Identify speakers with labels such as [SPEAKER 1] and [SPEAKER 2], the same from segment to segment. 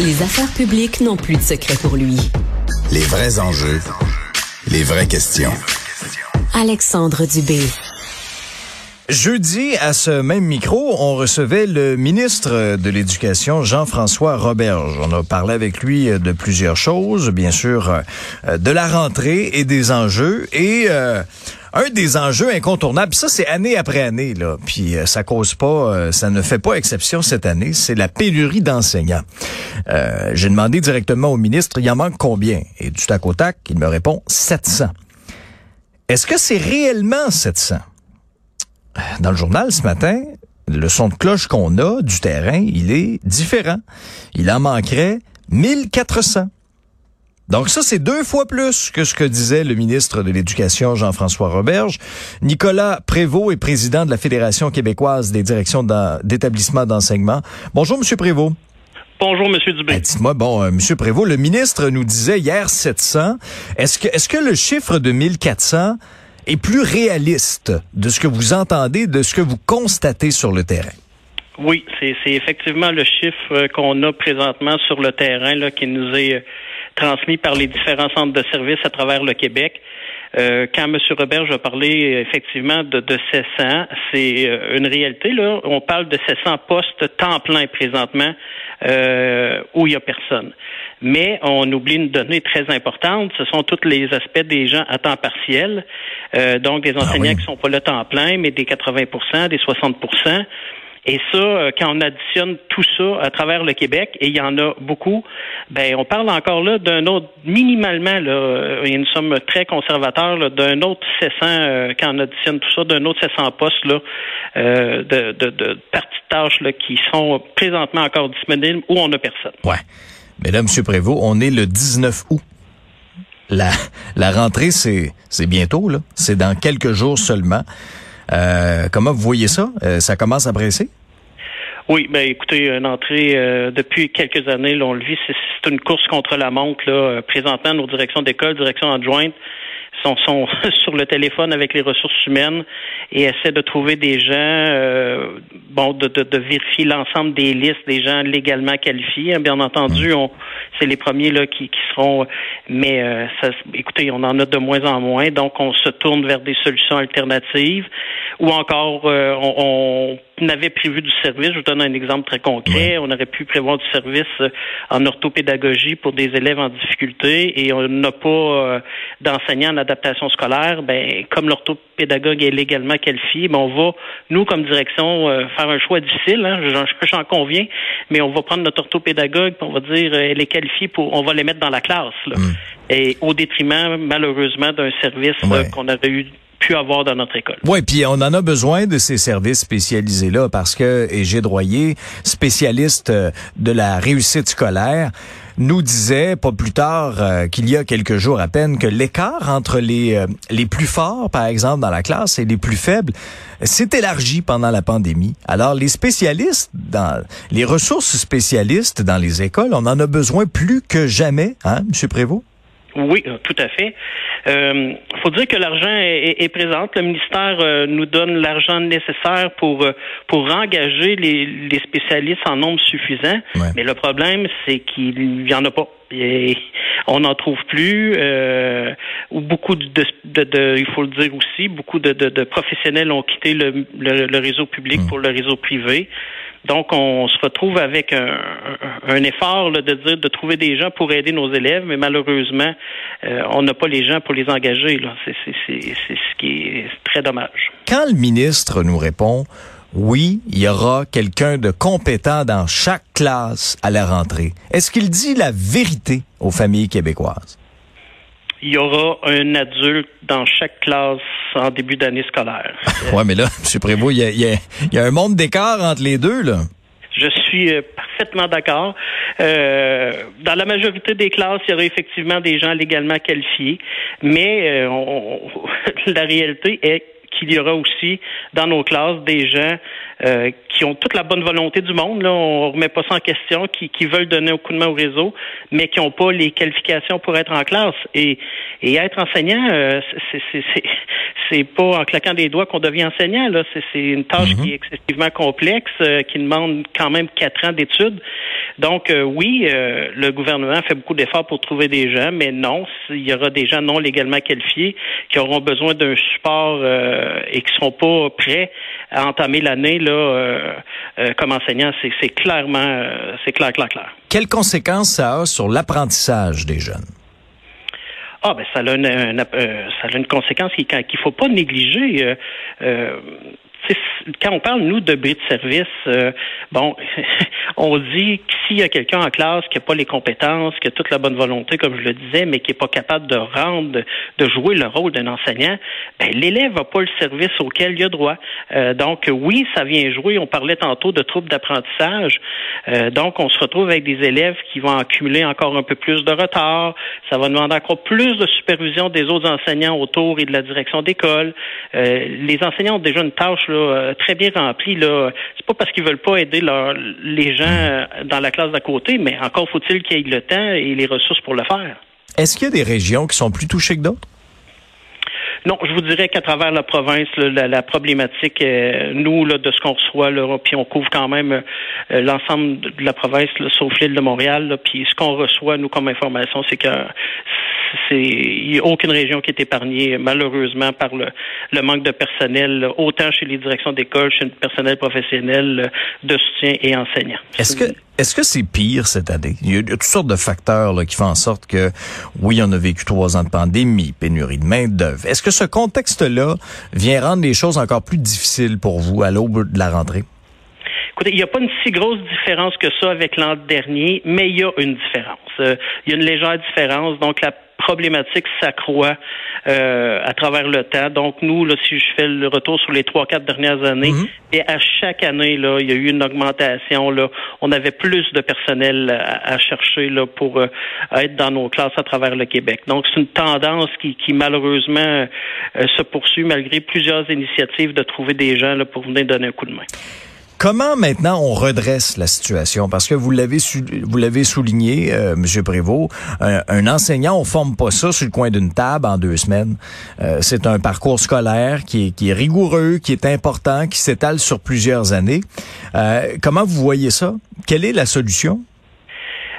[SPEAKER 1] Les affaires publiques n'ont plus de secret pour lui.
[SPEAKER 2] Les vrais enjeux, les vraies questions.
[SPEAKER 1] Alexandre Dubé.
[SPEAKER 3] Jeudi, à ce même micro, on recevait le ministre de l'Éducation, Jean-François Roberge. On a parlé avec lui de plusieurs choses, bien sûr, euh, de la rentrée et des enjeux. Et euh, un des enjeux incontournables, ça c'est année après année, là, puis euh, ça cause pas, ça ne fait pas exception cette année, c'est la pénurie d'enseignants. J'ai demandé directement au ministre, il en manque combien? Et du tac au tac, il me répond 700. Est-ce que c'est réellement 700? Dans le journal ce matin, le son de cloche qu'on a du terrain, il est différent. Il en manquerait 1400. Donc ça, c'est deux fois plus que ce que disait le ministre de l'Éducation, Jean-François Roberge. Nicolas Prévost est président de la Fédération québécoise des directions d'établissements d'enseignement. Bonjour, Monsieur Prévost.
[SPEAKER 4] Bonjour, Monsieur Dubé.
[SPEAKER 3] Ben, dites-moi, bon, euh, Monsieur Prévost, le ministre nous disait hier 700. Est-ce que, est-ce que le chiffre de 1400 est plus réaliste de ce que vous entendez, de ce que vous constatez sur le terrain.
[SPEAKER 4] Oui, c'est effectivement le chiffre euh, qu'on a présentement sur le terrain là, qui nous est euh, transmis par les différents centres de services à travers le Québec. Euh, quand M. Robert a parlé effectivement de, de 700, c'est euh, une réalité. Là. On parle de 700 postes temps plein présentement euh, où il n'y a personne. Mais on oublie une donnée très importante, ce sont tous les aspects des gens à temps partiel, donc des ah enseignants qui qui sont pas le temps plein, mais des 80% des 60 et ça, euh, quand on additionne tout ça à travers le Québec, et il y en a beaucoup, ben on parle encore là d'un autre, minimalement, là, euh, et nous sommes très conservateurs, d'un autre 700, euh, quand on additionne tout ça, d'un autre 700 postes là, de, de, de parties de tâches là, qui sont présentement encore disponibles où on n'a personne.
[SPEAKER 3] Ouais. Mais là, M. Prévost, on est le 19 août. La, la rentrée, c'est, c'est bientôt, là. C'est dans quelques jours seulement. Euh, comment vous voyez ça? Euh, ça commence à presser?
[SPEAKER 4] Oui, ben écoutez, une entrée euh, depuis quelques années, là, on le vit, c'est une course contre la montre. Là. Présentement, nos directions d'école, directions adjointes, sont, sont sur le téléphone avec les ressources humaines et essaient de trouver des gens, euh, bon, de, de, de vérifier l'ensemble des listes des gens légalement qualifiés. Hein, bien entendu, mm. on, c'est les premiers là qui, qui seront, mais euh, ça, écoutez, on en a de moins en moins, donc on se tourne vers des solutions alternatives ou encore euh, on, on avait prévu du service. Je vous donne un exemple très concret. On aurait pu prévoir du service en orthopédagogie pour des élèves en difficulté et on n'a pas d'enseignants en adaptation scolaire, ben, comme l'orthopédagogue est légalement qualifié, ben, on va, nous, comme direction, euh, faire un choix difficile, hein, j'en conviens, mais on va prendre notre orthopédagogue, on va dire, euh, elle est qualifiée pour, on va les mettre dans la classe, là, mm. et au détriment, malheureusement, d'un service euh, qu'on aurait eu
[SPEAKER 3] Oui, puis on en a besoin de ces services spécialisés-là parce que Égide Droyer, spécialiste de la réussite scolaire, nous disait pas plus tard euh, qu'il y a quelques jours à peine que l'écart entre les euh, les plus forts par exemple dans la classe et les plus faibles s'est élargi pendant la pandémie. Alors les spécialistes dans les ressources spécialistes dans les écoles, on en a besoin plus que jamais, hein, monsieur Prévost?
[SPEAKER 4] Oui, euh, tout à fait. Il euh, faut dire que l'argent est, présent. Le ministère euh, nous donne l'argent nécessaire pour pour engager les, les spécialistes en nombre suffisant. Mais le problème, c'est qu'il y en a pas. Et on n'en trouve plus. ou beaucoup de, de, de, il faut le dire aussi, beaucoup de, de professionnels ont quitté le, le, réseau public mm. pour le réseau privé. Donc, on se retrouve avec un, un effort de dire de trouver des gens pour aider nos élèves, mais malheureusement, euh, on n'a pas les gens pour les engager. C'est ce qui est très dommage.
[SPEAKER 3] Quand le ministre nous répond oui, il y aura quelqu'un de compétent dans chaque classe à la rentrée. Est-ce qu'il dit la vérité aux familles québécoises?
[SPEAKER 4] il y aura un adulte dans chaque classe en début d'année scolaire.
[SPEAKER 3] ouais, mais là, M. Prévost, il y a, y a, un monde d'écart entre les deux, là.
[SPEAKER 4] Je suis euh, parfaitement d'accord. Euh, dans la majorité des classes, il y aura effectivement des gens légalement qualifiés, mais euh, la réalité est qu'il y aura aussi dans nos classes des gens euh, qui ont toute la bonne volonté du monde, là, on remet pas ça en question, qui, qui veulent donner un coup de main au réseau, mais qui n'ont pas les qualifications pour être en classe. Et, et être enseignant, euh, c'est pas en claquant des doigts qu'on devient enseignant. Là, c'est une tâche qui est excessivement complexe, euh, qui demande quand même quatre ans d'études. Donc euh, oui, euh, le gouvernement fait beaucoup d'efforts pour trouver des gens, mais non, il y aura des gens non légalement qualifiés qui auront besoin d'un support et qui seront pas prêts à entamer l'année là comme enseignants. C'est clairement, c'est clair, clair, clair.
[SPEAKER 3] Quelles conséquences ça a sur l'apprentissage des jeunes?
[SPEAKER 4] Ah ben ça a une, ça a une conséquence qu'il ne faut pas négliger. Euh, quand on parle, nous, de bris de service, euh, bon, on dit que s'il y a quelqu'un en classe qui n'a pas les compétences, qui a toute la bonne volonté, comme je le disais, mais qui n'est pas capable de rendre, de jouer le rôle d'un enseignant, ben, l'élève n'a pas le service auquel il a droit. Euh, donc, oui, ça vient jouer. On parlait tantôt de troubles d'apprentissage. Euh, donc, on se retrouve avec des élèves qui vont accumuler encore un peu plus de retard. Ça va demander encore plus de supervision des autres enseignants autour et de la direction d'école. les enseignants ont déjà une tâche euh, très bien rempli. Là, c'est pas parce qu'ils veulent pas aider les gens euh, dans la classe d'à côté, mais encore faut-il qu'ils aient le temps et les ressources pour le faire.
[SPEAKER 3] Est-ce qu'il y a des régions qui sont plus touchées que d'autres?
[SPEAKER 4] Non, je vous dirais qu'à travers la province, la, problématique, euh, nous, là, de ce qu'on reçoit, là, puis on couvre quand même l'ensemble de la province, sauf l'île de Montréal, puis ce qu'on reçoit, nous, comme information, c'est que c'est il n'y a aucune région qui est épargnée malheureusement par le, le manque de personnel, autant chez les directions d'école, chez le personnel professionnel de soutien et enseignants.
[SPEAKER 3] Est-ce que est-ce que c'est pire cette année? Il y, a, toutes sortes de facteurs là, qui font en sorte que, oui, on a vécu trois ans de pandémie, pénurie de main-d'œuvre. Est-ce que ce contexte-là vient rendre les choses encore plus difficiles pour vous à l'aube de la rentrée?
[SPEAKER 4] Écoutez, il n'y a pas une si grosse différence que ça avec l'an dernier, mais il y a une différence. Euh, il y a une légère différence. Donc, la problématique s'accroît euh, à travers le temps. Donc, nous, là, si je fais le retour sur les trois, quatre dernières années, mhm. et à chaque année, là, il y a eu une augmentation. Là, on avait plus de personnel à, chercher là, pour euh, être dans nos classes à travers le Québec. Donc, c'est une tendance qui, qui malheureusement euh, se poursuit malgré plusieurs initiatives de trouver des gens là, pour venir donner un coup de main.
[SPEAKER 3] Comment maintenant on redresse la situation? Parce que vous l'avez vous l'avez souligné, euh, Monsieur Prévost, un, enseignant on forme pas ça sur le coin d'une table en deux semaines. Euh, c'est un parcours scolaire qui est, qui est rigoureux, qui est important, qui s'étale sur plusieurs années. Euh, comment vous voyez ça? Quelle est la solution?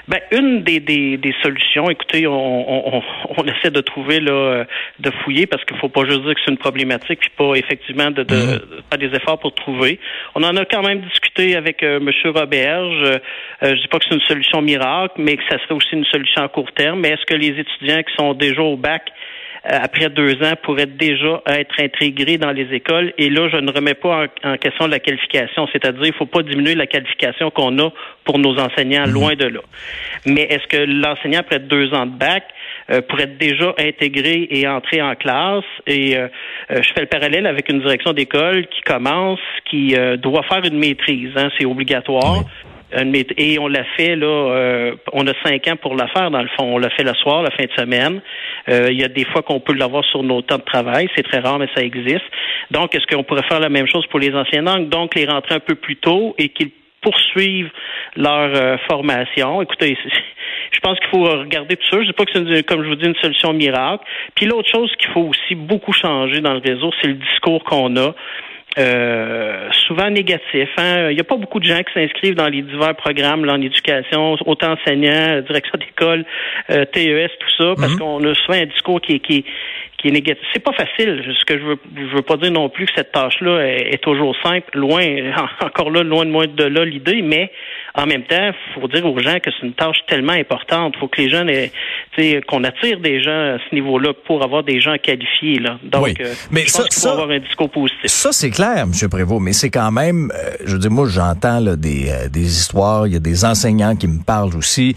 [SPEAKER 4] Ben, une des, des, des solutions, écoutez, on, on, on, essaie de trouver là, de fouiller parce qu'il faut pas juste dire que c'est une problématique, puis pas effectivement de, de, mm-hmm. faire des efforts pour trouver. On en a quand même discuté avec euh, M. Roberge. Euh, je dis pas que c'est une solution miracle, mais que ça serait aussi une solution à court terme. Mais est-ce que les étudiants qui sont déjà au bac euh, après deux ans pourraient déjà être intégrés dans les écoles. Et là, je ne remets pas en, question la qualification, c'est-à-dire il ne faut pas diminuer la qualification qu'on a pour nos enseignants, mhm. loin de là. Mais est-ce que l'enseignant, après deux ans de bac, euh, pourrait être déjà intégré et entrer en classe? Et euh, je fais le parallèle avec une direction d'école qui commence, qui doit faire une maîtrise. Hein, c'est obligatoire. Et on l'a fait, là, euh, on a cinq ans pour la faire, dans le fond. On l'a fait le soir, la fin de semaine. Euh, il y a des fois qu'on peut l'avoir sur nos temps de travail. C'est très rare, mais ça existe. Donc, est-ce qu'on pourrait faire la même chose pour les anciens langues? Donc, les rentrer un peu plus tôt et qu'ils poursuivent leur euh, formation. Écoutez, je pense qu'il faut regarder tout ça. Je ne dis pas que c'est, comme je vous dis, une solution miracle. Puis l'autre chose qu'il faut aussi beaucoup changer dans le réseau, c'est le discours qu'on a. Euh, souvent négatif. Hein. Il n'y a pas beaucoup de gens qui s'inscrivent dans les divers programmes là, en éducation, autant enseignants, direction d'école, euh, TES, tout ça, parce mhm. qu'on a souvent un discours qui, qui, qui est négatif. C'est pas facile. Ce que je veux, je veux pas dire non plus que cette tâche-là est, toujours simple. Loin, encore là, loin de moins de là l'idée, mais en même temps, faut dire aux gens que c'est une tâche tellement importante. Faut que les gens, qu'on attire des gens à ce niveau-là pour avoir des gens qualifiés. Là. Donc, oui. Euh, mais je pense ça, avoir un discours positif.
[SPEAKER 3] Ça, c'est clair, M. Prévost, mais c'est quand même, euh, je veux dire, moi, j'entends des, euh, des histoires, il y a des enseignants qui me parlent aussi.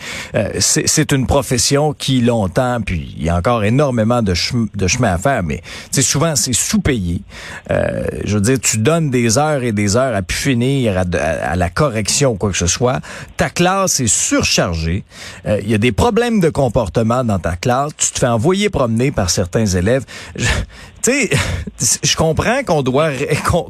[SPEAKER 3] c'est une profession qui, longtemps, puis il y a encore énormément de, de chemin à faire, mais souvent, c'est sous-payé. je veux dire, tu donnes des heures et des heures à pu finir à, à la correction ou quoi que ce soit ta classe est surchargée, euh, il y a des problèmes de comportement dans ta classe, tu te fais envoyer promener par certains élèves. Tu sais, je comprends qu'on doit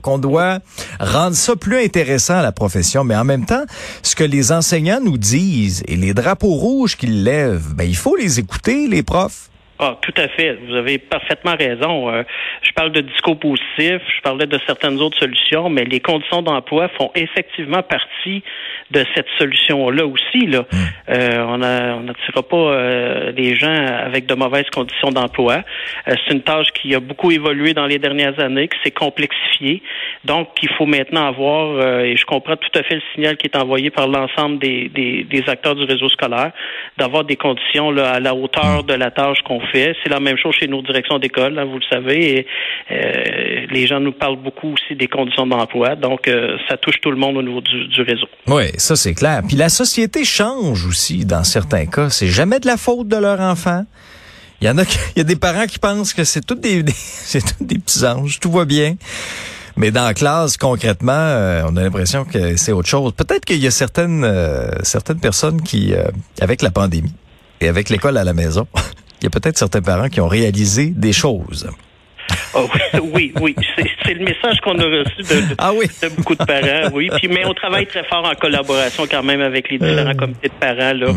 [SPEAKER 3] qu'on doit rendre ça plus intéressant à la profession, mais en même temps, ce que les enseignants nous disent et les drapeaux rouges qu'ils lèvent, ben il faut les écouter, les profs.
[SPEAKER 4] Ah, tout à fait. Vous avez parfaitement raison. Euh, je parle de discours positif, je parlais de certaines autres solutions, mais les conditions d'emploi font effectivement partie de cette solution-là aussi. Là. Hmm. Euh, on n'attirera pas euh, les gens avec de mauvaises conditions d'emploi. Euh, c'est une tâche qui a beaucoup évolué dans les dernières années, qui s'est complexifiée. Donc, il faut maintenant avoir, et je comprends tout à fait le signal qui est envoyé par l'ensemble des, des, des, acteurs du réseau scolaire, d'avoir des conditions là, à la hauteur de la tâche qu'on C'est la même chose chez nos directions d'école, hein, vous le savez. Et, les gens nous parlent beaucoup aussi des conditions d'emploi. Donc, ça touche tout le monde au niveau du, réseau.
[SPEAKER 3] Oui, ça c'est clair. Puis la société change aussi dans certains cas. C'est jamais de la faute de leur enfant. Il y en a, il y a des parents qui pensent que c'est tout des, c'est tout des petits anges, tout va bien. Mais dans la classe, concrètement, euh, on a l'impression que c'est autre chose. Peut-être qu'il y a certaines, euh, certaines personnes qui, euh, avec la pandémie et avec l'école à la maison, il y a peut-être certains parents qui ont réalisé des choses.
[SPEAKER 4] Oh, oui, oui, c'est le message qu'on a reçu de,
[SPEAKER 3] ah oui.
[SPEAKER 4] de, beaucoup de parents, oui. Puis, mais on travaille très fort en collaboration quand même avec les différents euh. comités de parents là.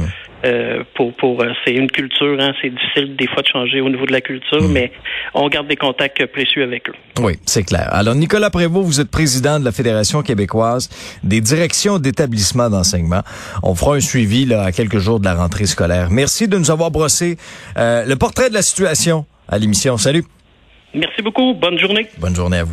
[SPEAKER 4] Euh, pour pour euh, c'est une culture, hein, c'est difficile des fois de changer au niveau de la culture, mm. mais on garde des contacts précieux avec eux.
[SPEAKER 3] Oui, c'est clair. Alors Nicolas Prévost, vous êtes président de la Fédération québécoise des directions d'établissements d'enseignement. On fera un suivi là à quelques jours de la rentrée scolaire. Merci de nous avoir brossé le portrait de la situation à l'émission. Salut.
[SPEAKER 4] Merci beaucoup. Bonne journée.
[SPEAKER 3] Bonne journée à vous.